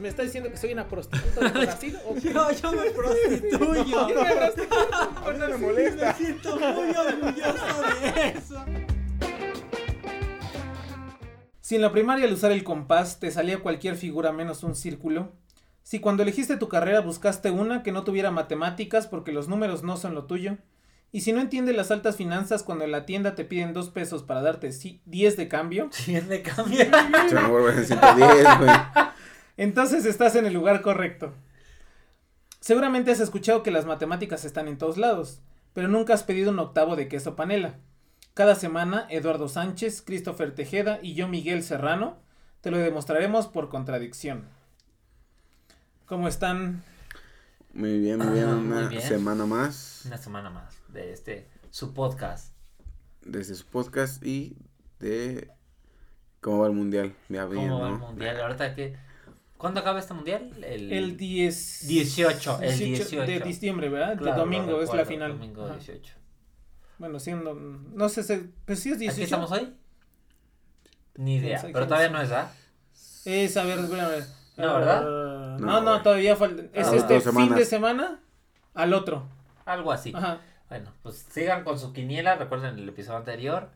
¿Me está diciendo que soy una prostituta de Brasil? ¿O qué? Yo, yo me prostituyo. Yo me prostituyo. A mí no me molesta. Me siento muy orgulloso de eso. Si en la primaria al usar el compás te salía cualquier figura menos un círculo, si cuando elegiste tu carrera buscaste una que no tuviera matemáticas porque los números no son lo tuyo, y si no entiendes las altas finanzas cuando en la tienda te piden dos pesos para darte ci- 10 de cambio, Si es de cambio. Se me vuelve en 110, güey. entonces estás en el lugar correcto. Seguramente has escuchado que las matemáticas están en todos lados, pero nunca has pedido un octavo de queso panela. Cada semana, Eduardo Sánchez, Christopher Tejeda y yo, Miguel Serrano, te lo demostraremos por contradicción. ¿Cómo están? Muy bien, muy bien. Ah, Una muy bien. semana más Una semana más de este, su podcast. desde su podcast y de cómo va el mundial. Ya bien, ¿Cómo va el mundial? Ahorita que. ¿Cuándo acaba este mundial? El, El 10... 18, el 18. de diciembre, ¿verdad? Claro, de domingo es la final. Domingo Ajá. 18. Bueno, siendo... No sé, se- pues sí es 18. ¿Aquí estamos hoy? Ni idea. Pero todavía no no es, ¿ah? Es, a ver, espérame. No, ¿verdad? Ah, No, no, todavía falta. Es Ah, este dos fin de semana al otro. Algo así. Ajá. Bueno, pues sigan con su quiniela. Recuerden el episodio anterior.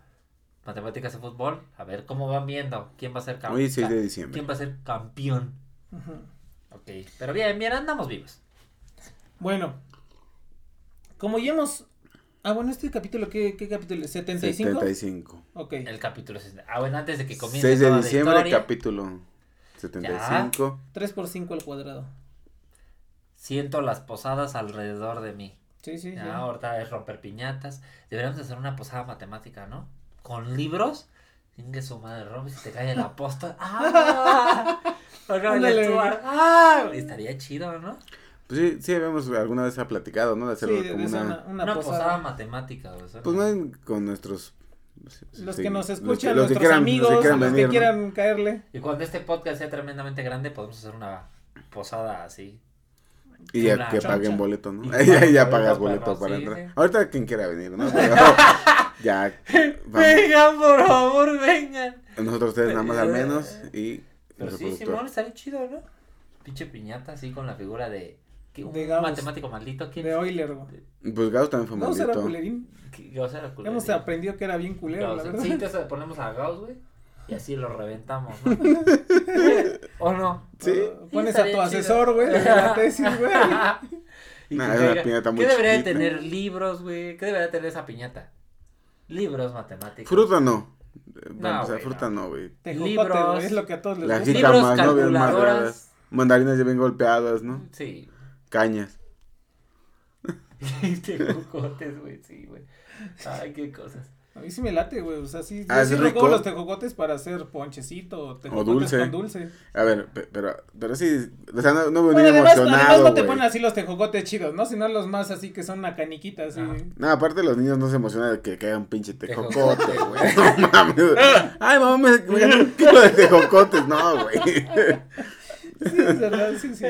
Matemáticas de fútbol. A ver cómo van viendo. ¿Quién va a ser campeón? Hoy es 6 de diciembre. ¿Quién va a ser campeón? Ok. Pero bien, bien, andamos vivos. Bueno, como ya hemos. Ah, bueno, este capítulo, ¿qué, qué capítulo? es? ¿75? 75. Ok. El capítulo. Ah, bueno, antes de que comience 6 de toda la diciembre, historia, capítulo 75. 3 por 5 al cuadrado. siento las posadas alrededor de mí. Sí, sí, sí. Ya, ahorita es romper piñatas. Deberíamos hacer una posada matemática, ¿no? Con libros. Ingue su madre, rompes y te cae la posta. ¡Ah! El. Stuart, ¡Ah! Estaría chido, ¿no? Pues sí, sí, habíamos alguna vez ha platicado, ¿no? De hacerlo Sí, como hacer una. una, una Una, posada. posada. matemática, o sea, Pues no con nuestros. Los sí, que nos los escuchan, que- los que nuestros quieran- amigos, los que quieran los venir, que ¿no? quieran caerle. Y cuando este podcast sea tremendamente grande, podemos hacer una posada así. Y ya que choncha. paguen boleto, ¿no? Y ya, pagas boleto, para sí, entrar. sí. Ahorita quien quiera venir, ¿no? Pero ya. Vengan, por favor, vengan. Nosotros tres nada más al menos y Pero sí. Simón, estaría chido, ¿no? Pinche piñata así con la figura de. ¿qué? Un De Gauss. matemático maldito. ¿Quién? De Euler. güey. Pues Gauss también fue Gauss era maldito. culerín. Que- Gauss era culero. Hemos aprendido que era bien culero, la Gauss. verdad. Sí, entonces ponemos a Gauss, güey. Y así lo reventamos, ¿no? ¿O no? Sí. Pones a tu asesor, güey, la tesis, güey. Nah, que es una diga, piñata muy ¿Qué debería de chiquita. tener libros, güey? ¿Qué debería tener esa piñata? Libros matemáticos. Fruta no. No, No, o sea, güey, fruta no. güey. Tejocote, Libros. güey, es lo que a todos les Las gusta. Libros, jícamas, ¿no? Bien. Mandarinas ya bien golpeadas, ¿no? Sí. Cañas. Tejocotes, güey, sí, güey. Ay, qué cosas. A mí sí me late, güey. O sea, sí, Ah, sí rico. los tejocotes para hacer ponchecito o tejocotes dulce. con dulce. A ver, pe- pero, pero sí, o sea, no, no Bueno, venía además, además no te ponen así los tejocotes chidos, ¿no? Sino los más así que son una caniquita, así. No, aparte los niños no se emocionan de que caiga un pinche Tejocote. tejocote, güey. No mames. Ay, mamá, me, me gané un kilo de tejocotes. No, güey. Sí, es verdad, sí, sí. Sí.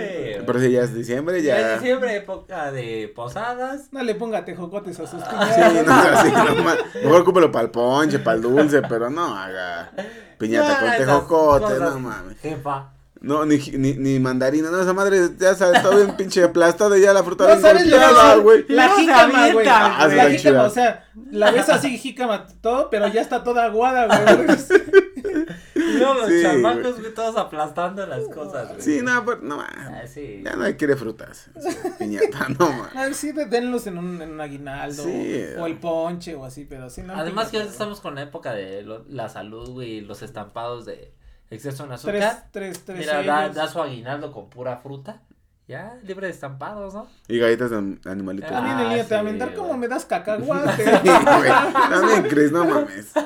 Pero si ya es diciembre, Ya ya. en diciembre, época de posadas. No le ponga tejocotes a sus Sí, piñatas. no, así, no Mejor ocúpelo para el ponche, para el dulce, pero no haga piñata Ya, con esas tejocote, cosas, no mames. Jefa. No, ni, ni, ni mandarina, no, esa madre ya sabe, todo bien pinche aplastada y ya la fruta No sabes la, güey. la No se jícama, güey. Ah, sí, la jícama, chida. o sea, la ves así jícama todo, pero ya está toda aguada, güey. Luego los Sí, chamacos, güey, todos aplastando las cosas, güey. Sí, no, pero no, ma, Ah, sí. ya nadie quiere frutas. Piñata, no, ma. A ver, sí, de- denlos en un, en un aguinaldo. Sí. O el ponche o así, pero sí, no. Además que ahorita estamos con la época de lo- la salud, güey, los estampados de exceso en Tres, azúcar. tres, tres. Mira, da, su aguinaldo con pura fruta. Ya, libre de estampados, ¿no? Y galletas de animalitos. Ah, También el niño te va a sí, mentar güey. como me das cacahuate. Sí, güey. También, Chris, no mames.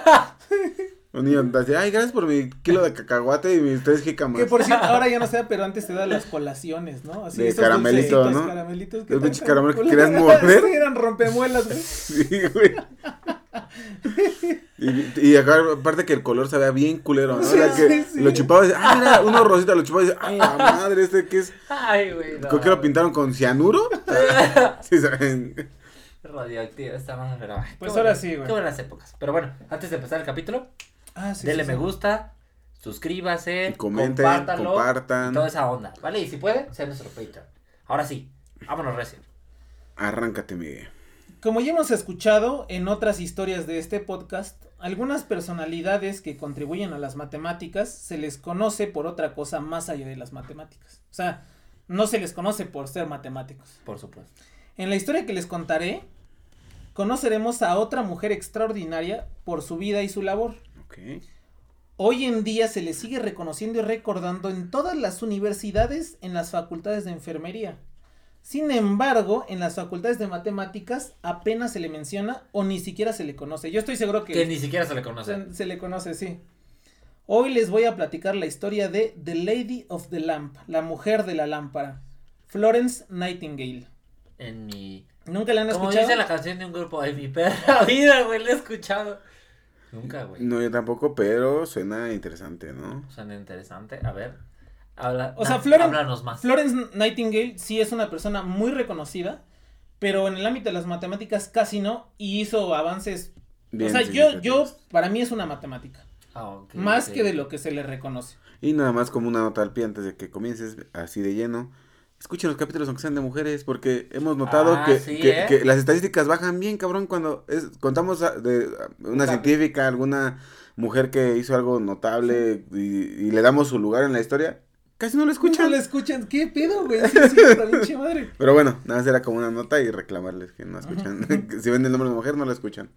Un niño así, ay, gracias por mi kilo de cacahuate y mis tres jicamas. Que por cierto, ahora ya no sé, pero antes te da las colaciones, ¿no? Así De esos caramelito, ¿no? Caramelitos Los tan pinches caramelos que querías morder. Sí, eran rompemuelas, güey. Sí, güey. Y, y acá, aparte que el color sabía bien culero, ¿no? Sí, Era que sí, sí. lo chupaba y decía, ah, mira, uno rosita, lo chupaba y decía, ay, la madre, este que es. Ay, güey. no. ¿Con qué lo pintaron? ¿Con cianuro? Sí, saben. Radioactiva, está más, pero. Pues ahora sí, güey. Qué buenas épocas. Pero bueno, antes de empezar el capítulo, Ah, sí. denle sí, me sí. gusta, suscríbase, Comenten, compartan. y toda esa onda, ¿vale? Y si puede, sea nuestro Patreon. Ahora sí, vámonos recio. Arráncate, Miguel. Como ya hemos escuchado en otras historias de este podcast, algunas personalidades que contribuyen a las matemáticas se les conoce por otra cosa más allá de las matemáticas. O sea, no se les conoce por ser matemáticos. Por supuesto. En la historia que les contaré, conoceremos a otra mujer extraordinaria por su vida y su labor. Ok. Hoy en día se le sigue reconociendo y recordando en todas las universidades en las facultades de enfermería. Sin embargo, en las facultades de matemáticas apenas se le menciona o ni siquiera se le conoce. Yo estoy seguro que, Que ni siquiera se le conoce. se, se le conoce, sí. Hoy les voy a platicar la historia de The Lady of the Lamp, la mujer de la lámpara, Florence Nightingale. En mi. ¿Nunca la han Como escuchado? dice la canción de un grupo, en mi perra vida, güey, la he escuchado. Nunca, güey. No, yo tampoco, pero suena interesante, ¿no? Suena interesante. A ver. Habla, O sea, na- Floren- háblanos más. Florence Nightingale sí es una persona muy reconocida, pero en el ámbito de las matemáticas casi no, y hizo avances. Bien o sea, yo, yo, para mí es una matemática, Ah, más que de lo que se le reconoce. Y nada más como una nota al pie antes de que comiences así de lleno. Escuchen los capítulos aunque sean de mujeres, porque hemos notado Ah, que, sí, que- ¿eh? que las estadísticas bajan bien, cabrón, cuando es, contamos a- de una científica, alguna mujer que hizo algo notable y, y le damos su lugar en la historia. Casi no lo escuchan. No le escuchan, ¿qué pedo, güey? Sí, sí, pinche madre. Pero bueno, nada más era como una nota y reclamarles que no escuchan. Si ven el nombre de mujer, no lo escuchan.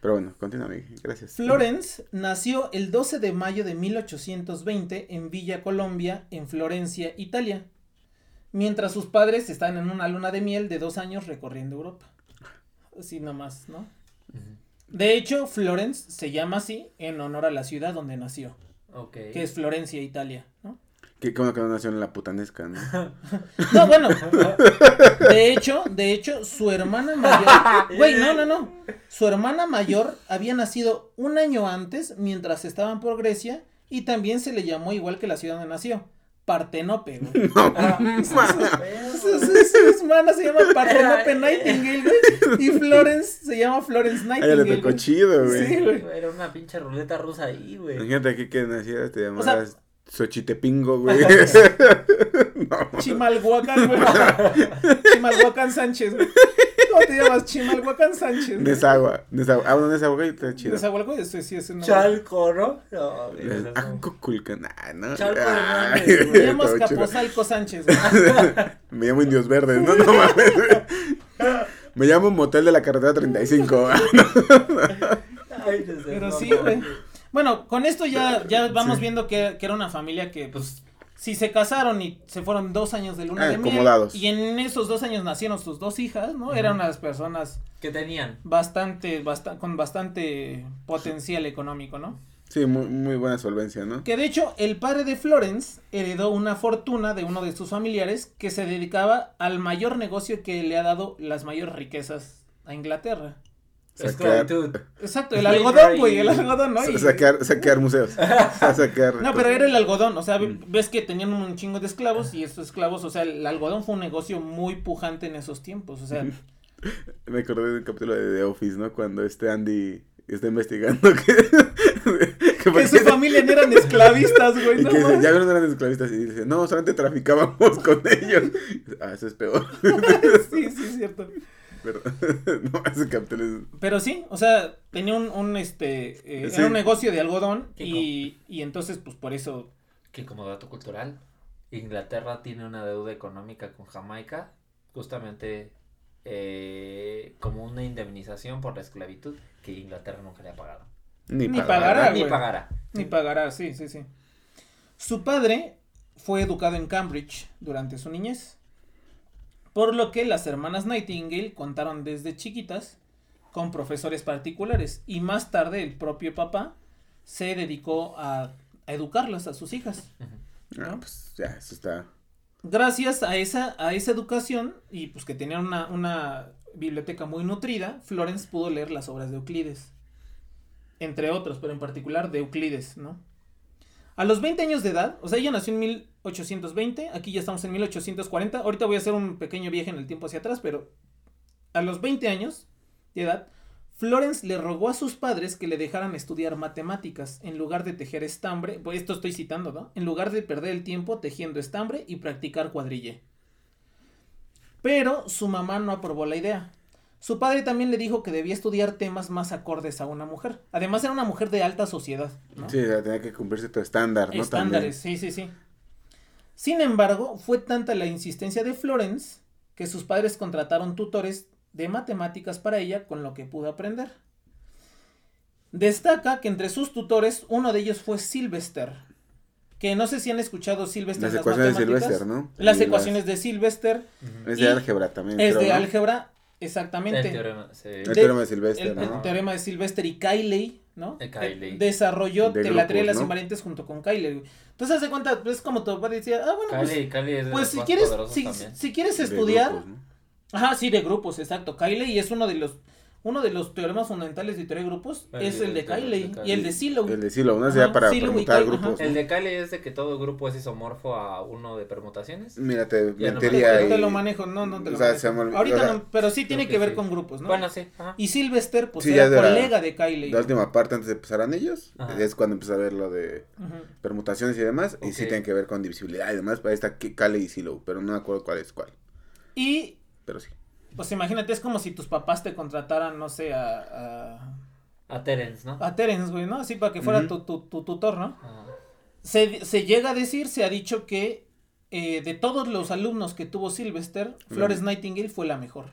Pero bueno, continúa. Gracias. Florence nació el 12 de mayo de 1820 en Villa Colombia, en Florencia, Italia, mientras sus padres están en una luna de miel de dos años recorriendo Europa. Así nomás, ¿no? De hecho, Florence se llama así en honor a la ciudad donde nació, Ok. que es Florencia, Italia, ¿no? Qué bueno que no nació en la putanesca, ¿no? No, bueno, de hecho, de hecho, su hermana mayor, güey, no, no, no, su hermana mayor había nacido un año antes mientras estaban por Grecia y también se le llamó igual que la ciudad donde nació, Partenope, güey. Ah, Su, su- su hermana se llama Partenope Nightingale, güey, y Florence se llama Florence Ay, ya le Nightingale. tocó chido, güey. Sí, güey. Era una pinche ruleta rusa ahí, güey. Imagínate aquí que nacieras, te sea- llamaras Xochitepingo, güey. no. Chimalhuacán, güey. Chimalhuacán Sánchez, güey. ¿Cómo te llamas? Chimalhuacán Sánchez. güey. Desagua, desagua. Ah, bueno, desagua y está chido. Desahualco, eso sí es un nombre. Chalco, ¿no? No, güey, Des- eso es Ah. Ah, no. Chalco Hernández, güey. Me llamo. Capozalco Sánchez, güey. Me llamo Indios Verdes, no, no mames. Me llamo Motel de la Carretera 35. Ay, no sé, Pero no, sí, no. güey. Bueno, con esto ya, ya vamos viendo que, que era una familia que, pues, si se casaron y se fueron dos años de luna Ah, de miel. acomodados. Y en esos dos años nacieron sus dos hijas, ¿no? Eran unas personas ¿Qué tenían? bastante, basta- con bastante potencial económico, ¿no? Sí, muy, muy buena solvencia, ¿no? Que de hecho, el padre de Florence heredó una fortuna de uno de sus familiares que se dedicaba al mayor negocio que le ha dado las mayores riquezas a Inglaterra. Esclavitud. Exacto, el algodón, güey, el algodón, ¿no? Y- saquear, saquear museos. No, pero era el algodón, o sea, Mm. ves que tenían un chingo de esclavos y estos esclavos, o sea, el algodón fue un negocio muy pujante en esos tiempos, o sea, Me acordé de un capítulo de The Office, ¿no? Cuando este Andy está investigando que. que por que su familia no eran esclavistas, güey, Y no que dice, ya vieron eran esclavistas. Y dice, no, solamente traficábamos con ellos. Ah, eso es peor. Sí, sí, es cierto. Pero, no, ese capítulo es. Pero sí, o sea, tenía un, un este, eh, Sí. era un negocio de algodón y, y entonces, pues, por eso, Que como dato cultural, Inglaterra tiene una deuda económica con Jamaica, justamente eh, como una indemnización por la esclavitud que Inglaterra nunca le ha pagado. Ni, Ni pagará. pagará. Ni pagará. ni pagará, sí, sí, sí. Su padre fue educado en Cambridge durante su niñez, por lo que las hermanas Nightingale contaron desde chiquitas con profesores particulares y más tarde el propio papá se dedicó a, a educarlas a sus hijas. Ah, pues ya, eso está. Gracias a esa, a esa educación y pues que tenían una, una biblioteca muy nutrida, Florence pudo leer las obras de Euclides. Entre otros, pero en particular de Euclides, ¿no? A los 20 años de edad, o sea, ella nació en 1820, aquí ya estamos en 1840, ahorita voy a hacer un pequeño viaje en el tiempo hacia atrás, pero a los 20 años de edad, Florence le rogó a sus padres que le dejaran estudiar matemáticas en lugar de tejer estambre, pues esto estoy citando, ¿no? En lugar de perder el tiempo tejiendo estambre y practicar cuadrille. Pero su mamá no aprobó la idea. Su padre también le dijo que debía estudiar temas más acordes a una mujer. Además era una mujer de alta sociedad, ¿no? Sí, tenía que cumplirse tu estándar, ¿no? Estándares, sí, sí, sí. Sin embargo, fue tanta la insistencia de Florence que sus padres contrataron tutores de matemáticas para ella con lo que pudo aprender. Destaca que entre sus tutores uno de ellos fue Sylvester, que no sé si han escuchado Sylvester. Las las ecuaciones de. Sylvester, ¿no? Las Y ecuaciones de Sylvester Es de álgebra también. es creo, de ¿no? álgebra, El exactamente. teorema, sí. El de- teorema de Sylvester, El, el ¿no? teorema de Sylvester y Cayley, ¿no? De. Eh, desarrolló De de la teoría de grupos, las ¿no? invariantes junto con güey. Entonces, haz de cuenta, pues como tu padre decía, ah, bueno, pues, Cali, Cali es de pues si quieres, si, si quieres estudiar, grupos, ¿no? ajá, sí, de grupos, exacto. Cayley es uno de los, uno de los teoremas fundamentales de teoría de grupos, El es de- el de Cayley de y el de Silo. El de Silo, ¿no? Ajá, Sería para Silo Cayley, grupos. El de Cali es de que todo grupo es isomorfo a uno de permutaciones. Mira, te Ya no te lo manejo, no, no te o lo sea, manejo. se me olvidó, Ahorita o sea, no, pero sí tiene que que ver sí. con grupos, ¿no? Bueno, sí. Ajá. Y Sylvester, pues Sí, era la- colega de Cayley. La última parte antes de empezar anillos, Ajá. es cuando empezó a ver lo de permutaciones y demás, y sí tiene que ver con divisibilidad y demás, para esta Kale y Silo, pero no me acuerdo cuál es cuál, Y pero sí. Pues imagínate, es como si tus papás te contrataran, no sé, a, A Terence, ¿no? a, Terence, güey, ¿no? Así para que fuera tu, tu, tu tutor, ¿no? Ajá. Se, se llega a decir, se ha dicho que eh, de todos los alumnos que tuvo Sylvester, Flores Nightingale fue la mejor.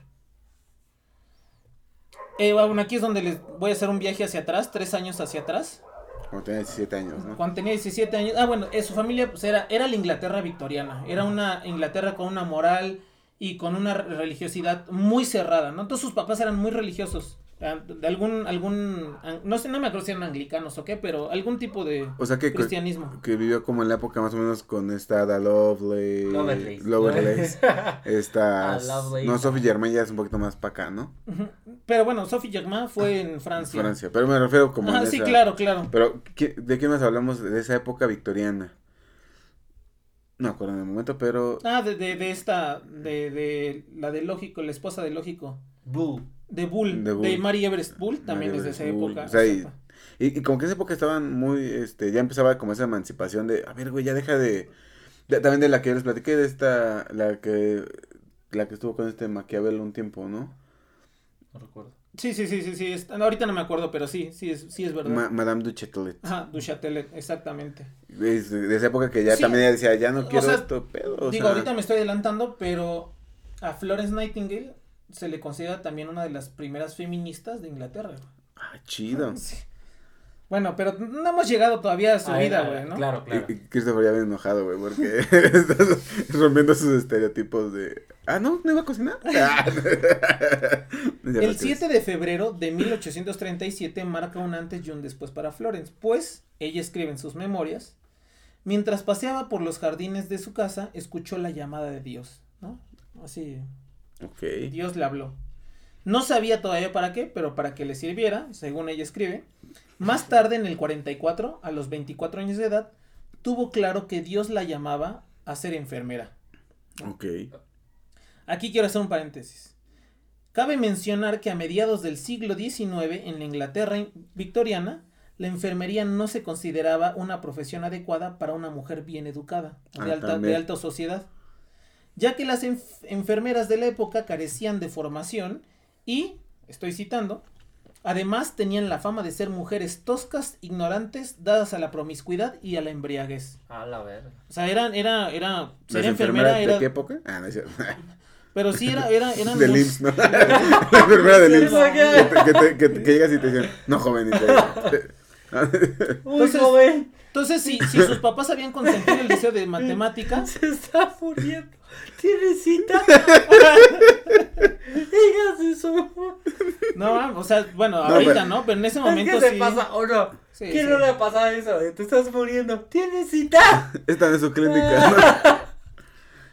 Eh, bueno, aquí es donde les voy a hacer un viaje hacia atrás, tres años hacia atrás. Cuando tenía 17 años, ¿no? Cuando tenía 17 años. Ah, bueno, eh, su familia pues era, era la Inglaterra victoriana. Era una Inglaterra con una moral y con una religiosidad muy cerrada, ¿no? Entonces sus papás eran muy religiosos. ah, De algún, algún, no sé, no me acuerdo si eran anglicanos o qué, pero algún tipo de O sea que, que, cristianismo. que vivió como en la época más o menos con esta Ada Lovelace. Lovelace. Lovelace. Esta. No, Sophie Germain ya es un poquito más para acá, ¿no? Pero bueno, Sophie Germain fue en Francia. Francia. Pero me refiero como. Ah, sí, esa- claro, claro. Pero, ¿qué- ¿de qué más hablamos de esa época victoriana? No me acuerdo en el momento, pero. Ah, de, de, de esta, de, de la de Lógico, la esposa de Lógico. Bull. De Bull, De. Mary Everest Bull, también Mary es de esa Bull. época. O sea, y-. Y, y como que en esa época estaban muy, este, ya empezaba como esa emancipación de, a ver, güey, ya deja de, de- también de la que les platiqué, de esta, la que, la que estuvo con este Maquiavelo un tiempo, ¿no? No recuerdo. Sí, sí, sí, sí, sí. es- ahorita no me acuerdo, pero sí, sí es, sí es verdad. Ma- Madame du Châtelet. Ajá, du Châtelet, exactamente. Es de, esa época que ya Sí. también decía, ya no O quiero sea, esto, pero, o Digo, sea, ahorita me estoy adelantando, pero a Florence Nightingale se le considera también una de las primeras feministas de Inglaterra. ah, chido. Sí. Bueno, pero no hemos llegado todavía a su Ah, vida, güey, ¿no? Claro, claro. Y, y Christopher ya bien enojado, güey, porque estás rompiendo sus estereotipos de, ah, no, no iba a cocinar. Ah. El no 7 de febrero de 1837 marca un antes y un después para Florence, pues ella escribe en sus memorias, mientras paseaba por los jardines de su casa, escuchó la llamada de Dios, ¿no? Así, Ok. Dios le habló. No sabía todavía para qué, pero para que le sirviera, según ella escribe. Más tarde, en el 44, a los 24 años de edad, tuvo claro que Dios la llamaba a ser enfermera. Ok. Aquí quiero hacer un paréntesis. Cabe mencionar que a mediados del siglo XIX, en la Inglaterra in- victoriana, la enfermería no se consideraba una profesión adecuada para una mujer bien educada, de, Ah, alta, de alta sociedad, ya que las enf- enfermeras de la época carecían de formación y, estoy citando, además tenían la fama de ser mujeres toscas, ignorantes, dadas a la promiscuidad y a la embriaguez. A la verga. O sea, eran, era, era, ¿Las ser enfermera de era, qué época? Ah, no es cierto. pero sí era, era, eran Del muy- IMSS, ¿no? la enfermera del IMSS. Que, te- que, te- que, te- que llegas y te dicen, no, joven. y te- Uy, Entonces- joven. Entonces, si, si sus papás habían consentido el deseo de matemáticas, Se está muriendo. ¿Tiene cita? Digas eso. no, o sea, bueno, No, ahorita pero- no, pero en ese Es momento se sí. pasa, o no. Sí, ¿Quién sí. no le ha pasado eso? Te estás muriendo. ¿Tienes cita? Esta no es su clínica.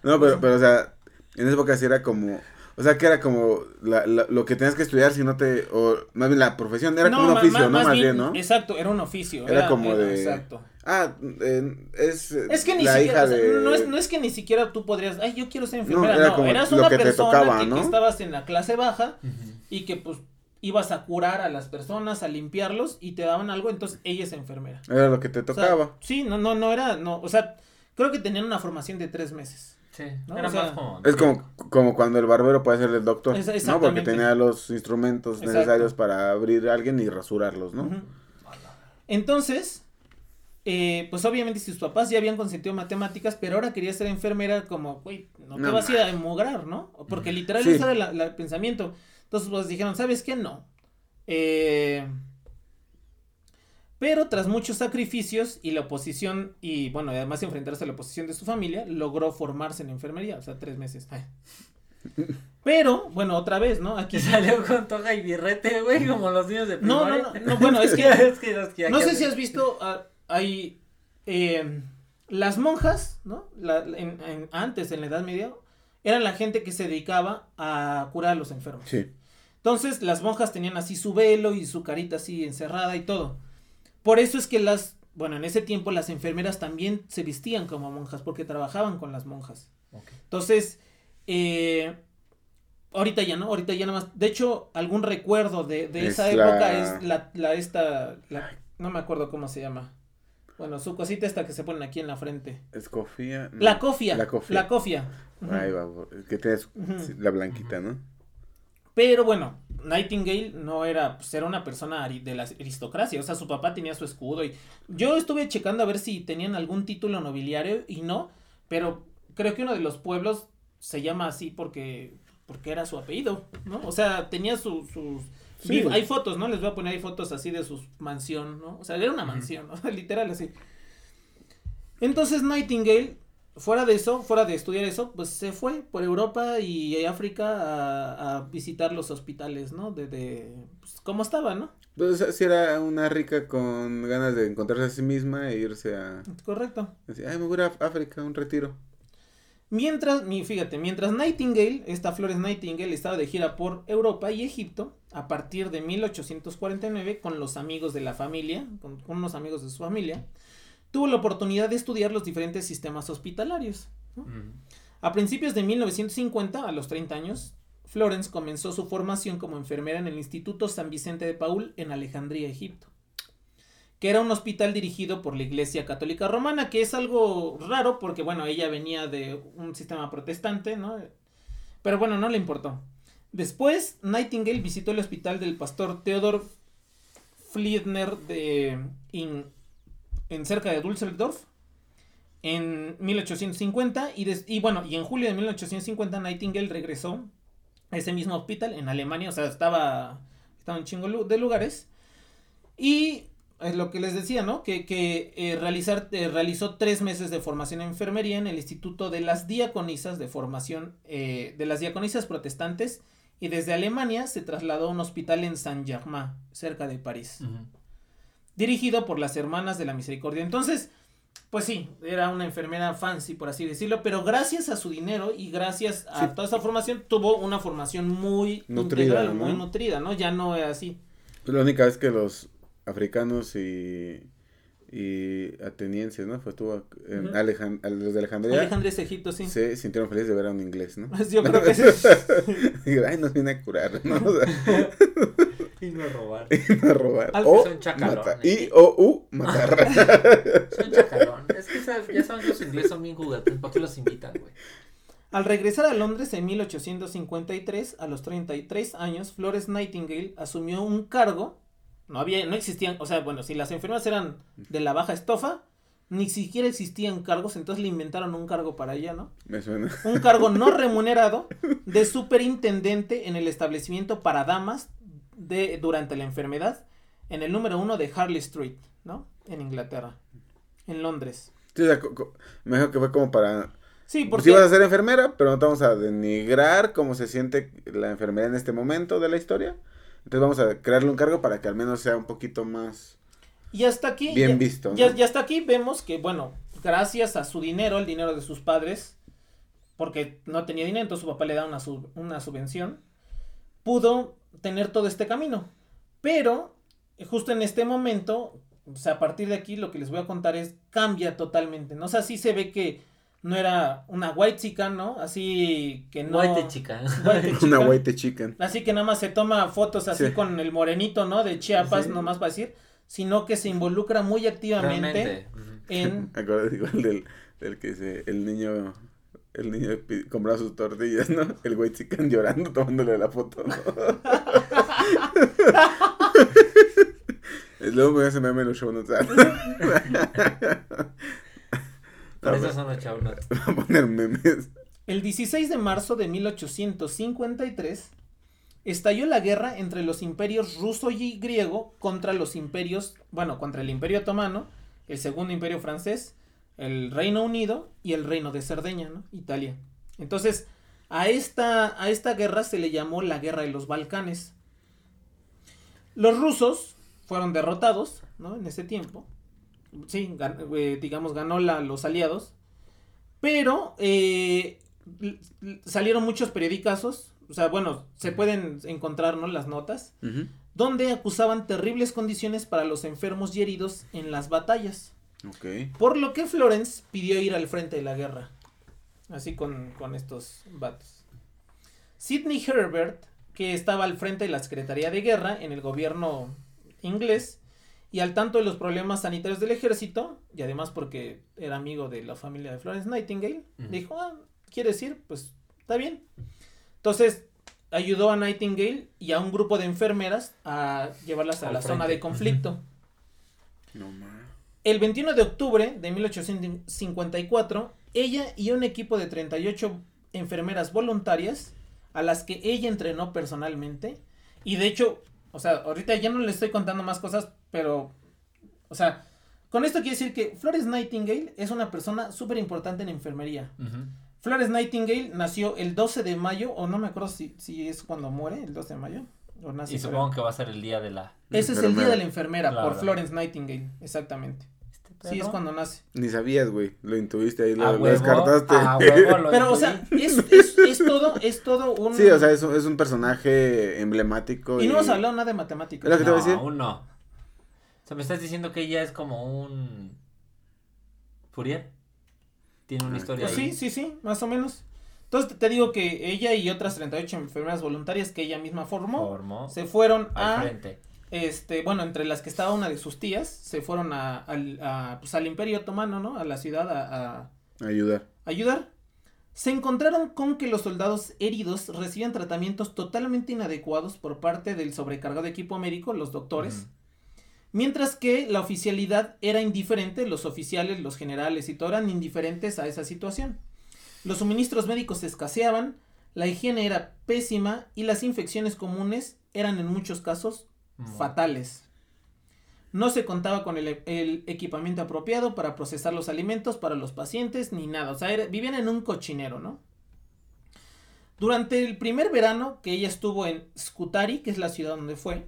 No, no pero, pero, o sea, en esa época sí era como. O sea, que era como la, la- lo que tenías que estudiar si no te. O más bien la profesión, era como un oficio, ¿no? Más bien, ¿no? Exacto, era un oficio. Era como de- Exacto. Ah, eh, es. Es que ni la siquiera, hija o sea, de. no, es, no es que ni siquiera tú podrías, ay, yo quiero ser No, enfermera, era no, como eras lo una que te persona tocaba, que, ¿no? que estabas en la clase baja y que pues ibas a curar a las personas, a limpiarlos y te daban algo, entonces ella es enfermera. Era lo que te O sea, tocaba. sí, no, no, no era, no, o sea, creo que tenían una formación de tres meses. Sí, No, era o sea, más como. es como, como cuando el barbero puede ser el doctor. Es- ¿no? Porque tenía los instrumentos Exacto. necesarios para abrir a alguien y rasurarlos, ¿no? Entonces, eh, pues obviamente sus papás ya habían consentido matemáticas, pero ahora quería ser enfermera como, güey, no te No vas a ir a emograr, ¿no? Porque literal Sí. ese era la- la- el pensamiento. Entonces, pues dijeron, ¿sabes qué? No. Eh, pero tras muchos sacrificios y la oposición, y bueno, además enfrentarse a la oposición de su familia, logró formarse en enfermería, o sea, tres meses. Ay. Pero, bueno, otra vez, ¿no? Aquí salió con toga y birrete, güey, como los niños de No, no, primaria. no, no, bueno, es que- es que los que No sé si has visto, ah, hay eh, las monjas, ¿no? La- en- en- antes, en la Edad Media, eran la gente que se dedicaba a curar a los enfermos. Sí. Entonces, las monjas tenían así su velo y su carita así encerrada y todo. Por eso es que las, bueno, en ese tiempo las enfermeras también se vestían como monjas, porque trabajaban con las monjas. Entonces, eh, ahorita ya no, ahorita ya nada más. De hecho, algún recuerdo de, de Es esa la- época es la, la esta, la- no me acuerdo cómo se llama. Bueno, su cosita esta que se ponen aquí en la frente. Escofía. no. La cofia. La cofia. La cofia. Ahí va, que tienes sí, la blanquita, ¿no? Pero bueno, Nightingale no era, pues era una persona de la aristocracia, o sea, su papá tenía su escudo y yo estuve checando a ver si tenían algún título nobiliario y no, pero creo que uno de los pueblos se llama así porque porque era su apellido, ¿no? O sea, tenía su- sus Sí. hay fotos, ¿no? Les voy a poner ahí fotos así de su mansión, ¿no? O sea, era una mansión, ¿no? Literal así. Entonces Nightingale fuera de eso, fuera de estudiar eso, pues se fue por Europa y África a, a visitar los hospitales, ¿no? De, de pues, cómo estaba, ¿no? Pues si era una rica con ganas de encontrarse a sí misma e irse a... Correcto. decir, Ay, me voy a África, un retiro. Mientras, mi, fíjate, mientras Nightingale, esta Flores Nightingale, estaba de gira por Europa y Egipto, a partir de 1849, con los amigos de la familia, con, con unos amigos de su familia, tuvo la oportunidad de estudiar los diferentes sistemas hospitalarios. ¿no? A principios de 1950, a los 30 años, Florence comenzó su formación como enfermera en el Instituto San Vicente de Paul en Alejandría, Egipto, que era un hospital dirigido por la Iglesia Católica Romana, que es algo raro porque, bueno, ella venía de un sistema protestante, ¿no? Pero bueno, no le importó. Después, Nightingale visitó el hospital del pastor Theodor Fliedner de, in- en cerca de Düsseldorf en 1850 y, y bueno, y en julio de 1850 Nightingale regresó a ese mismo hospital en Alemania, o sea, estaba, estaba un chingo de lugares y es lo que les decía, ¿no? Que, que eh, realizar, eh, realizó tres meses de formación en enfermería en el Instituto de las Diaconisas de Formación eh, de las Diaconisas Protestantes y desde Alemania se trasladó a un hospital en Saint-Germain, cerca de París. Dirigido por las Hermanas de la Misericordia. Entonces, pues sí, era una enfermera fancy, por así decirlo, pero gracias a su dinero y gracias a Sí. toda esa formación, tuvo una formación muy Nutrida, integral, ¿no? muy nutrida, ¿no? Ya no era así. La única vez que los africanos y, y atenienses, ¿no? Fue estuvo en. Alejan- a los de Alejandría. Alejandría es Egipto, sí. Se sintieron felices de ver a un inglés, ¿no? Pues yo creo que sí. Ay, nos viene a curar, ¿no? O sea, Y no robar. a robar. Al- O Son chacalones. matar. Y o u matar. Son chacalón. Es que ya saben que los ingleses son bien juguetes. ¿Para qué los invitan, güey? Al regresar a Londres en 1853, a los 33 años, Flores Nightingale asumió un cargo. No había, no existían, o sea, bueno, si las enfermeras eran de la baja estofa, ni siquiera existían cargos, entonces le inventaron un cargo para ella, ¿no? Me suena. Un cargo no remunerado de superintendente en el establecimiento para damas de, durante la enfermedad en el número uno de Harley Street, ¿no? En Inglaterra, en Londres. Sí, o sea, me dijo que fue como para. Sí, Pues porque... ibas a ser enfermera, pero no te vamos a denigrar cómo se siente la enfermedad en este momento de la historia. Entonces vamos a crearle un cargo para que al menos sea un poquito más Y hasta aquí. bien ya, visto. ¿no? ya, ya hasta aquí vemos que, bueno, gracias a su dinero, el dinero de sus padres, porque no tenía dinero, entonces su papá le da una, sub- una subvención, pudo tener todo este camino. Pero, eh, justo en este momento, o sea, a partir de aquí lo que les voy a contar es, cambia totalmente, ¿no? O sea, sí se ve que no era una white chica, ¿no? Así que no... Guayte chica. white Una chica. white chicken. Así que nada más se toma fotos así Sí. con el morenito, ¿no? De Chiapas, Sí. nomás para decir, sino que se involucra muy activamente Realmente. en... Acuerdo igual del, del que se, el niño, el niño compraba sus tortillas, ¿no? El white chicken llorando tomándole la foto, ¿no? Luego me hace meme en los show notes. Por A eso son los voy a poner memes. El 16 de marzo de 1853 estalló la guerra entre los imperios ruso y griego contra los imperios, bueno, contra el imperio otomano, el segundo imperio francés, el Reino Unido y el Reino de Cerdeña, ¿no? Italia. Entonces, a esta, a esta guerra se le llamó la Guerra de los Balcanes. Los rusos fueron derrotados, ¿no? En ese tiempo. Sí, gan- eh, digamos, ganó la, los aliados. Pero eh, salieron muchos periodicazos. O sea, bueno, se pueden encontrar, ¿no? Las notas. Donde acusaban terribles condiciones para los enfermos y heridos en las batallas. Por lo que Florence pidió ir al frente de la guerra. Así con, con estos vatos. Sidney Herbert, que estaba al frente de la Secretaría de Guerra en el gobierno inglés y al tanto de los problemas sanitarios del ejército, y además porque era amigo de la familia de Florence Nightingale, dijo, ah, ¿quieres ir? Pues está bien. Entonces ayudó a Nightingale y a un grupo de enfermeras a llevarlas a Al la zona de conflicto. No más. El 21 de octubre de 1854, ella y un equipo de 38 enfermeras voluntarias, a las que ella entrenó personalmente, y de hecho, o sea, ahorita ya no le estoy contando más cosas, pero, o sea, con esto quiere decir que Florence Nightingale es una persona súper importante en enfermería. Ujú. Florence Nightingale nació el 12 de mayo, o no me acuerdo si, si es cuando muere, el 12 de mayo, o nace Y supongo que va a ser el día de la. Ese es el día Enfermera. de la enfermera, por. Florence Nightingale, exactamente. Sí, es cuando nace. Ni sabías, güey. Lo intuiste ahí, lo, A lo huevo, descartaste. a huevo lo Pero, o sea, es, es, es todo, es todo un... Sí, o sea, es un, es un personaje emblemático. Y no hemos hablado nada de matemáticas. Es lo que te iba a decir. aún no. O sea, me estás diciendo que ella es como un. Fourier. Tiene una Ah, historia Pues ahí. sí, sí, sí, más o menos. Entonces te digo que ella y otras 38 enfermeras voluntarias que ella misma formó, Formó se fueron al a, frente. Este, bueno, entre las que estaba una de sus tías, se fueron a, pues, al imperio otomano, ¿no? A la ciudad a, a Ayudar. ayudar. Se encontraron con que los soldados heridos recibían tratamientos totalmente inadecuados por parte del sobrecargado equipo médico, los doctores, mientras que la oficialidad era indiferente, los oficiales, los generales y todo eran indiferentes a esa situación. Los suministros médicos escaseaban, la higiene era pésima y las infecciones comunes eran en muchos casos Fatales. No se contaba con el, el equipamiento apropiado para procesar los alimentos para los pacientes ni nada. O sea, era- vivían en un cochinero, ¿no? Durante el primer verano que ella estuvo en Scutari, que es la ciudad donde fue,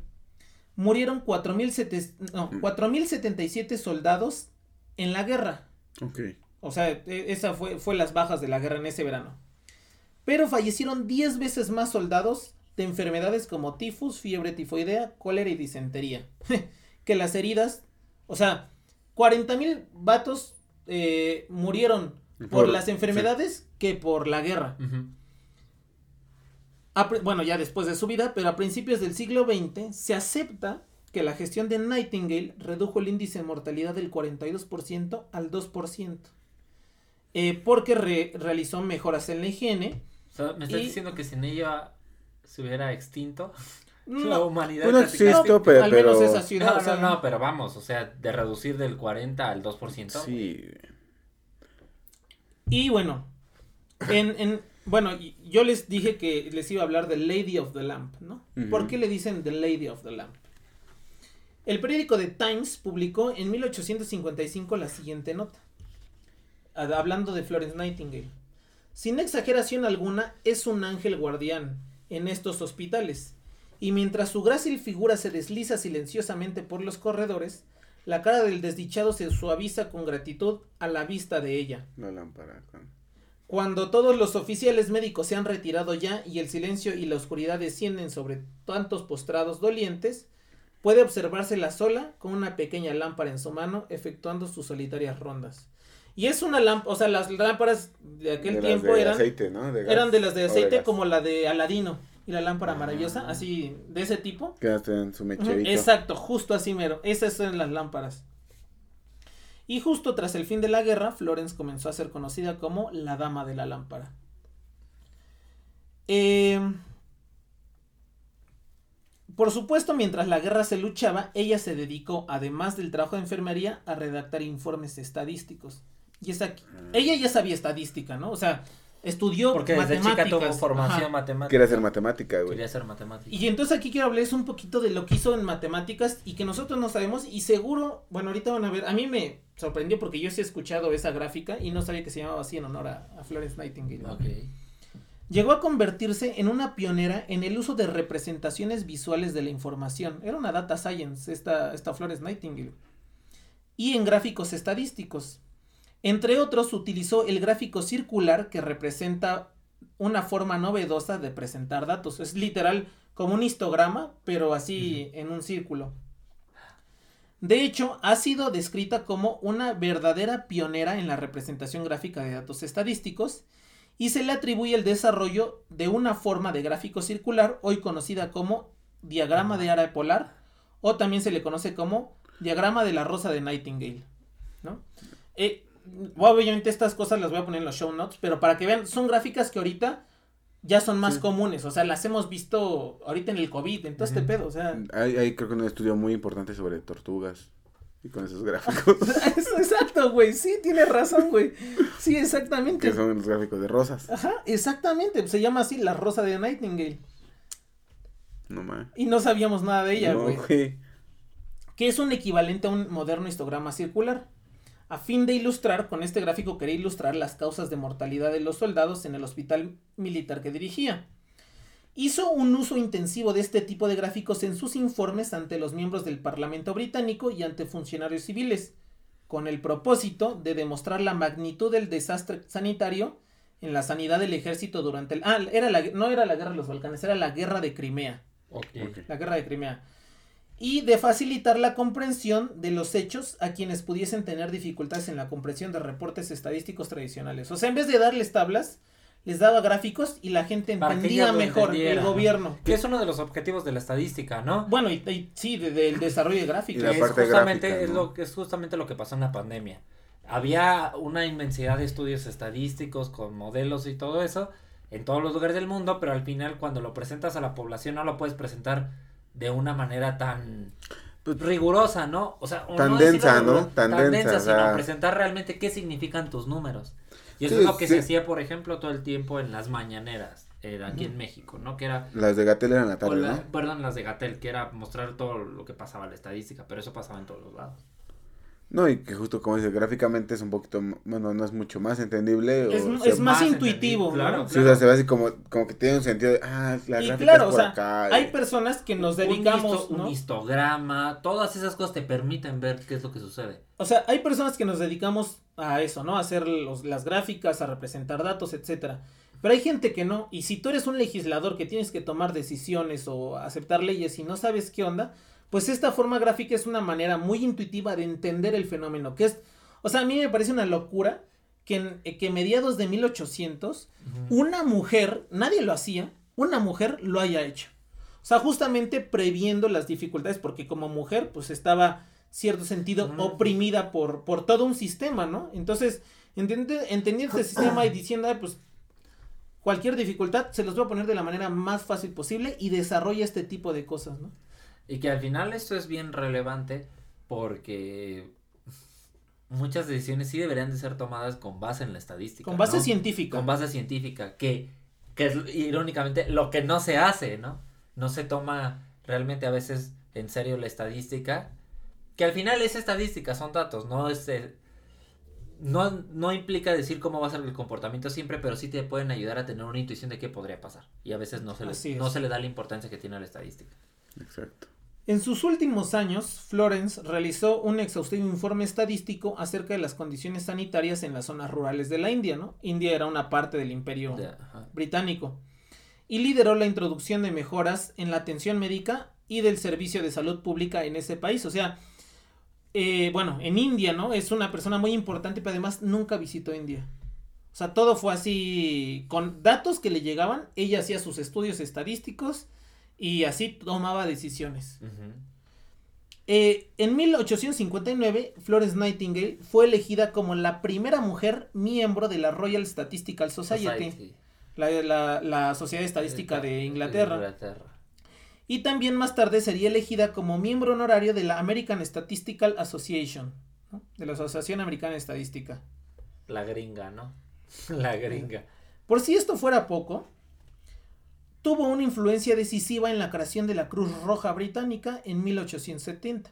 murieron 4.077 no, 4.077 soldados en la guerra. Ok. O sea, e- esa fue, fue las bajas de la guerra en ese verano. Pero fallecieron 10 veces más soldados de enfermedades como tifus, fiebre tifoidea, cólera y disentería. que las heridas, o sea, 40 mil vatos eh, murieron por, Por- las enfermedades que por la guerra. A bueno, ya después de su vida, pero a principios del siglo XX se acepta que la gestión de Nightingale redujo el índice de mortalidad del 42% al 2%. eh, porque re- realizó mejoras en la higiene. O sea, me estás Y- diciendo que sin ella se hubiera extinto la No, humanidad. Bueno, existo, pero- al menos esa ciudad. No, o sea, no, no, pero vamos, o sea, de reducir del 40 al 2%. Sí. Y bueno, en, en- bueno, yo les dije que les iba a hablar de Lady of the Lamp, ¿no? Ujú. ¿Por qué le dicen The Lady of the Lamp? El periódico The Times publicó en 1855 la siguiente nota, hablando de Florence Nightingale. Sin exageración alguna, es un ángel guardián en estos hospitales y mientras su grácil figura se desliza silenciosamente por los corredores, la cara del desdichado se suaviza con gratitud a la vista de ella. La lámpara. con- Cuando todos los oficiales médicos se han retirado ya y el silencio y la oscuridad descienden sobre tantos postrados dolientes, puede observársela sola con una pequeña lámpara en su mano efectuando sus solitarias rondas. Y es una lámpara, o sea, las lámparas de aquel de tiempo de eran, aceite, ¿no? De eran de las de aceite como la de Aladino y la lámpara Ah. maravillosa, así de ese tipo. Que hacen su mecherito. Exacto, justo así mero. Esas son las lámparas. Y justo tras el fin de la guerra, Florence comenzó a ser conocida como la Dama de la Lámpara. Eh, por supuesto, mientras la guerra se luchaba, ella se dedicó, además del trabajo de enfermería, a redactar informes estadísticos. Y es aquí. Ah. Ella ya sabía estadística, ¿no? O sea, estudió Porque desde chica tuvo matemáticas. formación Ajá. matemática. Quiere hacer matemática, güey. Quería ser matemática. Y entonces aquí quiero hablarles un poquito de lo que hizo en matemáticas y que nosotros no sabemos y seguro, bueno, ahorita van a ver, a mí me sorprendió porque yo sí he escuchado esa gráfica y no sabía que se llamaba así en honor a, a Florence Nightingale. Llegó a convertirse en una pionera en el uso de representaciones visuales de la información. Era una data science esta, esta Florence Nightingale. Y en gráficos estadísticos. Entre otros, utilizó el gráfico circular que representa una forma novedosa de presentar datos. Es literal como un histograma, pero así en un círculo. De hecho, ha sido descrita como una verdadera pionera en la representación gráfica de datos estadísticos y se le atribuye el desarrollo de una forma de gráfico circular hoy conocida como diagrama de área polar o también se le conoce como diagrama de la rosa de Nightingale, ¿no? Eh, obviamente estas cosas las voy a poner en los show notes, pero para que vean, son gráficas que ahorita ya son más Sí. comunes, o sea, las hemos visto ahorita en el COVID, en todo este pedo, o sea, Hay, hay creo que un estudio muy importante sobre tortugas. Y con esos gráficos. Exacto, güey, sí, tienes razón, güey, sí, exactamente. que son los gráficos de rosas. Ajá, exactamente, se llama así la rosa de Nightingale. No mames. Y no sabíamos nada de ella, güey. que es un equivalente a un moderno histograma circular. A fin de ilustrar, con este gráfico quería ilustrar las causas de mortalidad de los soldados en el hospital militar que dirigía. Hizo un uso intensivo de este tipo de gráficos en sus informes ante los miembros del Parlamento británico y ante funcionarios civiles, con el propósito de demostrar la magnitud del desastre sanitario en la sanidad del ejército durante el... Ah, era la, no era la guerra de los Balcanes, era la guerra de Crimea Ok. Ok. la guerra de Crimea, y de facilitar la comprensión de los hechos a quienes pudiesen tener dificultades en la comprensión de reportes estadísticos tradicionales. O sea, en vez de darles tablas, les daba gráficos y la gente entendía mejor el gobierno. Que es uno de los objetivos de la estadística, ¿no? Bueno, y, y sí, de- del desarrollo de Y gráficos. la es justamente, gráfica, es, lo, que- es justamente lo que pasó en la pandemia. Había una inmensidad de estudios estadísticos con modelos y todo eso en todos los lugares del mundo, pero al final cuando lo presentas a la población no lo puedes presentar de una manera tan Pues, rigurosa, ¿no? O sea, Tan no densa, ¿no? rigurosa, Tan densa, sino sea- presentar realmente qué significan tus números. Y eso Sí, es lo que sí. se hacía, por ejemplo, todo el tiempo en las mañaneras, eh, aquí en. México, ¿no? Que era Las de Gatel eran la o tarde, la- ¿no? Perdón, las de Gatel, que era mostrar todo lo que pasaba la estadística, pero eso pasaba en todos los lados. No, y que justo como dice, gráficamente es un poquito, bueno, no es mucho más entendible. Es, o es más, más intuitivo, claro. Sí, o sea, se ve así como, como que tiene un sentido de, ah, la Y gráfica claro, es o por sea, acá. hay y- personas que nos Un dedicamos, un, ¿no? histograma, todas esas cosas te permiten ver qué es lo que sucede. O sea, hay personas que nos dedicamos a eso, ¿no? A hacer los- las gráficas, a representar datos, etcétera. Pero hay gente que no. Y si tú eres un legislador que tienes que tomar decisiones o aceptar leyes y no sabes qué onda, pues esta forma gráfica es una manera muy intuitiva de entender el fenómeno. Que es, o sea, a mí me parece una locura que en eh, que mediados de 1800 una mujer, nadie lo hacía, una mujer lo haya hecho. O sea, justamente previendo las dificultades, porque como mujer, pues estaba, cierto sentido, oprimida por, por todo un sistema, ¿no? Entonces, entende- entendiendo este sistema y diciendo, "Ah, pues, cualquier dificultad se los voy a poner de la manera más fácil posible y desarrolla este tipo de cosas, ¿no? Y que al final esto es bien relevante porque muchas decisiones sí deberían de ser tomadas con base en la estadística. Con base ¿no? científica. Con base científica, que, que es irónicamente lo que no se hace, ¿no? No se toma realmente a veces en serio la estadística, que al final es estadística, son datos, no es... eh, no, no implica decir cómo va a ser el comportamiento siempre, pero sí te pueden ayudar a tener una intuición de qué podría pasar. Y a veces no se, le, no se le da la importancia que tiene a la estadística. Exacto. En sus últimos años, Florence realizó un exhaustivo informe estadístico acerca de las condiciones sanitarias en las zonas rurales de la India, ¿no? India era una parte del imperio británico y lideró la introducción de mejoras en la atención médica y del servicio de salud pública en ese país. O sea, eh, bueno, en India, ¿no? Es una persona muy importante, pero además nunca visitó India. O sea, todo fue así, con datos que le llegaban, ella hacía sus estudios estadísticos y así tomaba decisiones. Eh, en 1859, Florence Nightingale fue elegida como la primera mujer miembro de la Royal Statistical Society, Society. La, la- la Sociedad Estadística de Inglaterra. Inglaterra. Y también más tarde sería elegida como miembro honorario de la American Statistical Association, ¿no? de la Asociación Americana de Estadística. La gringa, ¿no? La gringa. Por si esto fuera poco, tuvo una influencia decisiva en la creación de la Cruz Roja Británica en 1870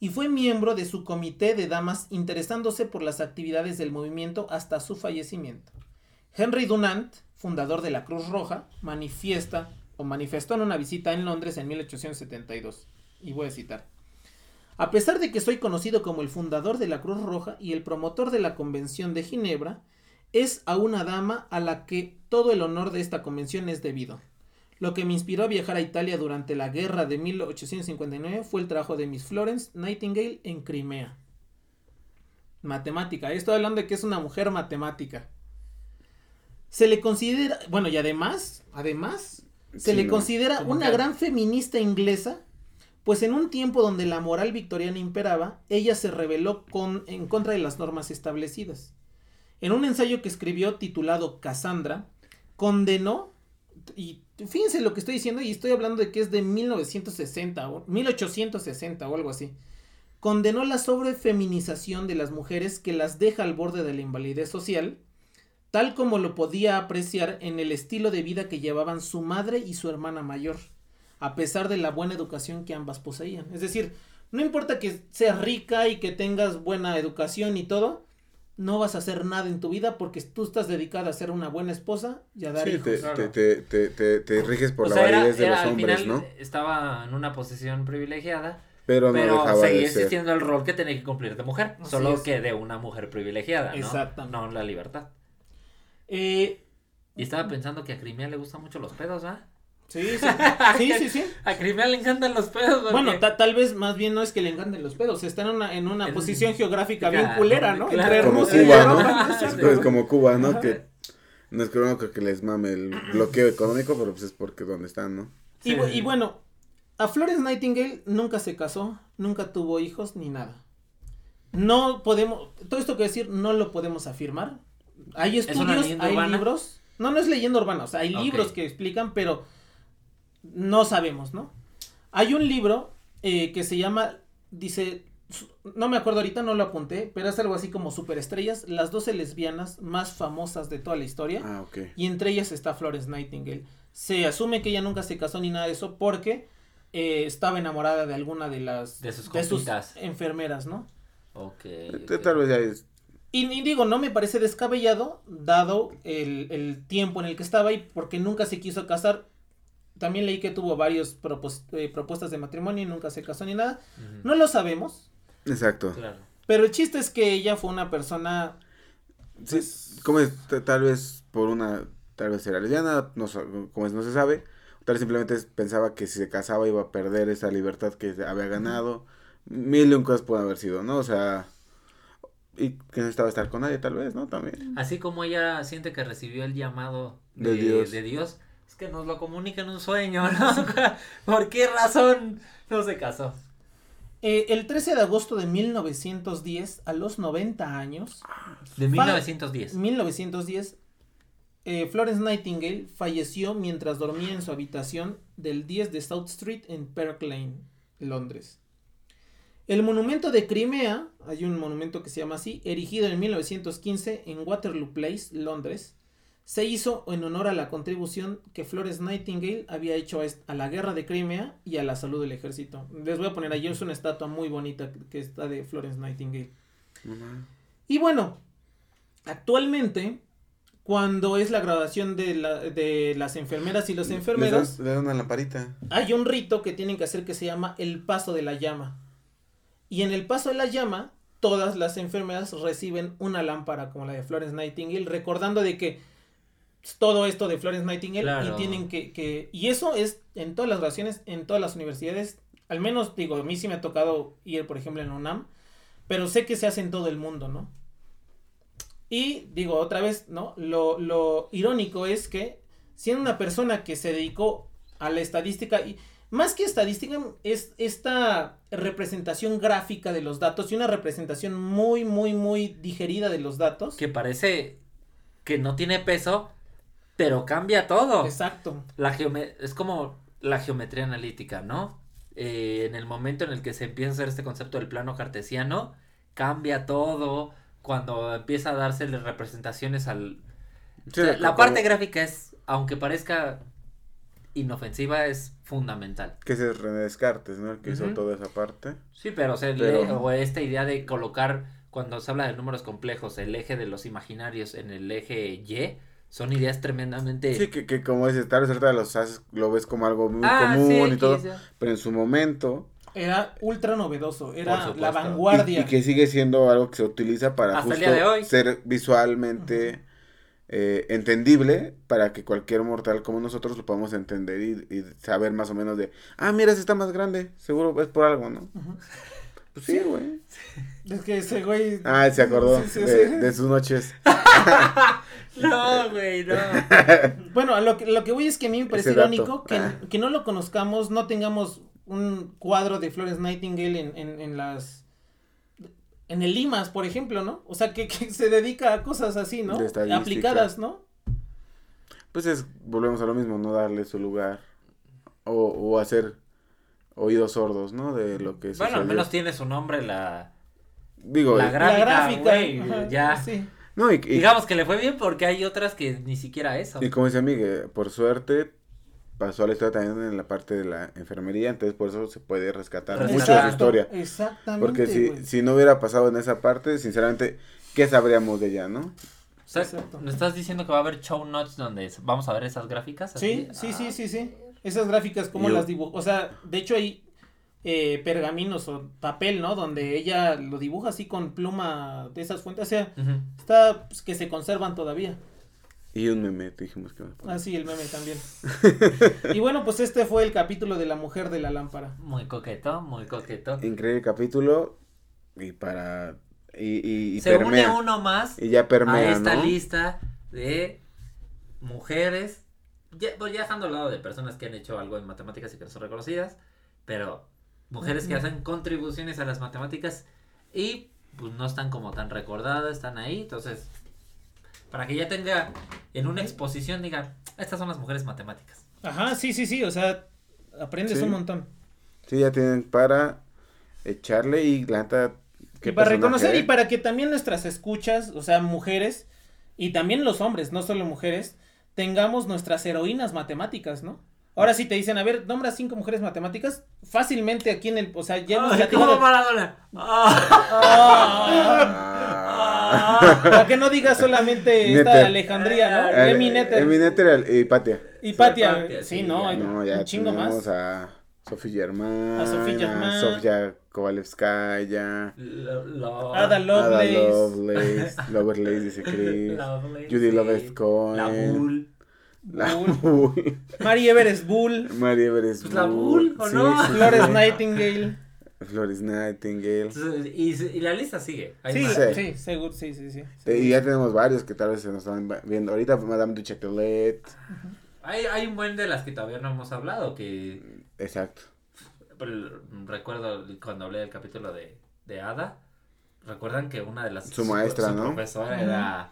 y fue miembro de su comité de damas interesándose por las actividades del movimiento hasta su fallecimiento. Henry Dunant, fundador de la Cruz Roja, manifiesta o manifestó en una visita en Londres en 1872. Y voy a citar. A pesar de que soy conocido como el fundador de la Cruz Roja y el promotor de la Convención de Ginebra, es a una dama a la que todo el honor de esta convención es debido. Lo que me inspiró a viajar a Italia durante la guerra de 1859 fue el trabajo de Miss Florence Nightingale en Crimea. Matemática, estoy hablando de que es una mujer matemática. Se le considera, bueno, y además, además, se Sí, le ¿no? considera una que- gran feminista inglesa, pues en un tiempo donde la moral victoriana imperaba, ella se rebeló con, en contra de las normas establecidas. En un ensayo que escribió titulado Cassandra, condenó, y fíjense lo que estoy diciendo, y estoy hablando de que es de 1960 o 1860 o algo así, condenó la sobrefeminización de las mujeres que las deja al borde de la invalidez social, tal como lo podía apreciar en el estilo de vida que llevaban su madre y su hermana mayor, a pesar de la buena educación que ambas poseían. Es decir, no importa que seas rica y que tengas buena educación y todo, no vas a hacer nada en tu vida porque tú estás dedicada a ser una buena esposa y a dar Sí, hijos. te, claro. te, te, te, te riges por O la sea, era- validez de era, los al hombres, final, ¿no? Estaba en una posición privilegiada, Pero no pero seguía de existiendo el rol que tenía que cumplir de mujer, Así solo es. que de una mujer privilegiada, ¿no? Exactamente. No la libertad. Eh, Y estaba pensando que a Crimea le gustan mucho los pedos, ¿ah? Sí, sí, sí, sí, sí. A Crimea le encantan los pedos. porque- Bueno, ta- tal vez más bien no es que le encanten los pedos, está en una, en una En- posición geográfica bien culera, ¿no? claro. Entre Como Rusia y Cuba, Europa, ¿no? Es pues como Cuba, ¿no? Ajá. Que no es que no creo que les mame el bloqueo económico, pero pues es porque donde están, ¿no? Y, Sí. bu- y bueno, a Florence Nightingale nunca se casó, nunca tuvo hijos ni nada. No podemos, todo esto que decir no lo podemos afirmar. Hay estudios, hay urbana? libros. No, no es leyenda urbana, o sea, hay libros que explican, pero no sabemos, ¿no? Hay un libro eh, que se llama, dice, no me acuerdo ahorita, no lo apunté, pero es algo así como superestrellas, las 12 lesbianas más famosas de toda la historia. Ah, ok. Y entre ellas está Florence Nightingale. Se asume que ella nunca se casó ni nada de eso porque eh, estaba enamorada de alguna de las De sus compitas. enfermeras, ¿no? Ok. T- ok. Tal vez ya es. Y, y digo, no me parece descabellado dado el, el tiempo en el que estaba y porque nunca se quiso casar. También leí que tuvo varias propuestas de matrimonio y nunca se casó ni nada. No lo sabemos, Exacto. Claro. pero el chiste es que ella fue una persona... Sí, como es, tal vez por una, tal vez era lesbiana, no, como es, no se sabe, tal vez simplemente pensaba que si se casaba iba a perder esa libertad que había ganado, mil y un cosas pueden haber sido, ¿no? O sea, y que no estaba estar con nadie tal vez, ¿no? También. Así como ella siente que recibió el llamado de, De Dios. de Dios, es que nos lo comunica en un sueño, ¿no? ¿Por qué razón no se casó? eh, el 13 de agosto de 1910, a los 90 años, De Fa- 1910. 1910, eh, Florence Nightingale falleció mientras dormía en su habitación del 10 de South Street en Park Lane, Londres. El monumento de Crimea, hay un monumento que se llama así, erigido en 1915 en Waterloo Place, Londres, se hizo en honor a la contribución que Florence Nightingale había hecho a, la guerra de Crimea y a la salud del ejército. Les voy a poner ahí, es una estatua muy bonita que- está de Florence Nightingale. Y bueno, actualmente, cuando es la graduación de, la- de las enfermeras y los enfermeros, dan, le dan una lamparita. hay un rito que tienen que hacer que se llama el paso de la llama. Y en el paso de la llama, todas las enfermeras reciben una lámpara como la de Florence Nightingale, recordando de que todo esto de Florence Nightingale Claro. y tienen que, que- y eso es en todas las graduaciones, en todas las universidades, al menos digo, a mí sí me ha tocado ir, por ejemplo, en UNAM, pero sé que se hace en todo el mundo, ¿no? Y digo otra vez, ¿no? Lo, lo irónico es que siendo una persona que se dedicó a la estadística y más que estadística es esta representación gráfica de los datos y una representación muy muy muy digerida de los datos. Que parece que no tiene peso, pero cambia todo. Exacto. La geome- es como la geometría analítica, ¿no? Eh, en el momento en el que se empieza a hacer este concepto del plano cartesiano, cambia todo. Cuando empieza a darse representaciones al... Sí, O sea, la parte gráfica es, aunque parezca inofensiva, es fundamental. Que ese es René Descartes, ¿no? El que hizo toda esa parte. Sí, pero, o, sea, el- Pero- o esta idea de colocar, cuando se habla de números complejos, el eje de los imaginarios en el eje Y, son ideas tremendamente... Sí, que, que como dices, tal vez ahorita los haces- lo ves como algo muy Ah, común sí, y todo, pero en su momento, Era ultra novedoso, era la vanguardia. y, y que sigue siendo algo que se utiliza para Hasta el justo día de hoy. ser visualmente eh, entendible para que cualquier mortal como nosotros lo podamos entender y, y saber más o menos de, ah, mira, ese está más grande, seguro es por algo, ¿no? Pues sí, güey. Es que ese güey. Ah, se acordó Sí, sí, de, sí. de sus noches. No, güey, no. Bueno, lo que, lo que voy es que a mí me parece irónico que, Ah. que no lo conozcamos, no tengamos un cuadro de Florence Nightingale en, en, en las. En el Limas, por ejemplo, ¿no? O sea, que, que se dedica a cosas así, ¿no? Aplicadas, ¿no? Pues es, volvemos a lo mismo, no darle su lugar o, o hacer oídos sordos, ¿no? De lo que Bueno, al menos tiene su nombre la, Digo, la eh, gráfica, la gráfica. güey, ajá, ya. Sí. no, y, y- Digamos que le fue bien porque hay otras que ni siquiera eso. y como dice Miguel, por suerte pasó a la historia también en la parte de la enfermería, entonces por eso se puede rescatar Exacto. mucho de su historia. Exactamente. Porque si, güey. si no hubiera pasado en esa parte, sinceramente, ¿qué sabríamos de ella, no? O sea, Exacto. ¿me estás diciendo que va a haber show notes donde vamos a ver esas gráficas? Sí, así? sí, sí, Ah, sí, sí. Esas gráficas, como Y- las dibujó. O sea, de hecho hay eh, pergaminos o papel, ¿no? Donde ella lo dibuja así con pluma de esas fuentes. O sea, está pues, que se conservan todavía. Y un meme, dijimos que... Ah, sí, el meme también. y bueno, pues este fue el capítulo de la mujer de la lámpara. Muy coqueto, muy coqueto. Increíble capítulo y para... Y, y, y Se une permea. uno más Y ya permea, a esta ¿no? lista de mujeres, ya, pues ya dejando al lado de personas que han hecho algo en matemáticas y que no son reconocidas, pero mujeres que hacen contribuciones a las matemáticas y pues no están como tan recordadas, están ahí, entonces para que ya tenga en una exposición digan, estas son las mujeres matemáticas. Ajá, sí, sí, sí. O sea, aprendes Sí. un montón. Sí, ya tienen para echarle y qué Y para reconocer ¿eh? y para que también nuestras escuchas, o sea, mujeres, y también los hombres, no solo mujeres, tengamos nuestras heroínas matemáticas, ¿no? Ahora si te dicen, a ver, nombra cinco mujeres matemáticas, fácilmente aquí en el, o sea, ya Ay, platicado- ¿cómo Maradona? Ah. Ah, para que no digas solamente esta Netter. Alejandría, ¿no? Eh, Emi Netter. Emi Netter y Patia. y Patia, sí, sí, no, ya. hay No, ya un chingo más. a Sofía Germán, A Sofía Germán. Sofía Kovalevskaya, Lo- lo- Ada Ada Lovelace. Lovelace, Lovelace dice Chris, Lovelace, Judy sí. Lovelace Cohen. La Bull. la Bull. Bull, Mary Everest Bull, Everest Pues la Bull, ¿o no? Flores sí. Nightingale. Flores Nightingale. Entonces, Y, y la lista sigue. Sí. Sí. sí, seguro, sí, sí, sí. Y ya tenemos varios que tal vez se nos están viendo. Ahorita Madame du Châtelet. Hay, hay un buen de las que todavía no hemos hablado, que Exacto. pero, recuerdo cuando hablé del capítulo de, de Ada, recuerdan que una de las... Su maestra, ¿no? profesora era,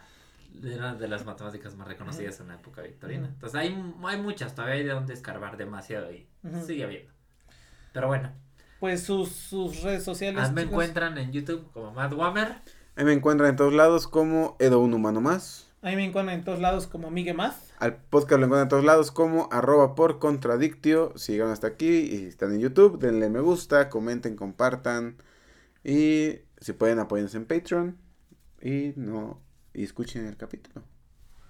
era de las matemáticas más reconocidas en la época victoriana. Entonces hay, hay muchas, todavía hay de donde escarbar demasiado y sigue habiendo. Pero bueno, Pues sus, sus redes sociales. me chicos. encuentran en YouTube como Matt Wammer. Ahí me encuentran en todos lados como Edo Un Humano Más. Ahí me encuentran en todos lados como Miguel Maz. Al podcast lo encuentran en todos lados como arroba por contradictio. Si llegaron hasta aquí y están en YouTube, denle me gusta, comenten, compartan. Y si pueden, apóyennos en Patreon. Y no y escuchen el capítulo.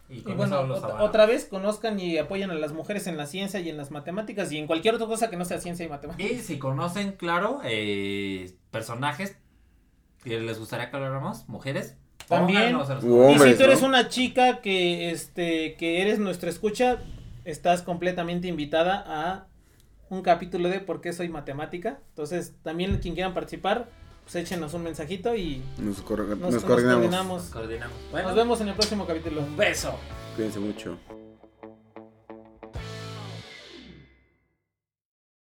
Y bueno, otra vez conozcan y apoyen a las mujeres en la ciencia y en las matemáticas y en cualquier otra cosa que no sea ciencia y matemáticas. Y si conocen, claro, eh, personajes que les gustaría que habláramos, mujeres, También. Y si tú eres ¿no? una chica que este que eres nuestra escucha, estás completamente invitada a un capítulo de por qué soy matemática. Entonces, también quien quieran participar, pues échenos un mensajito y Nos, cor- nos, nos nos coordinamos. coordinamos. Nos coordinamos. Bueno, Nos vemos en el próximo capítulo. un beso. Cuídense mucho.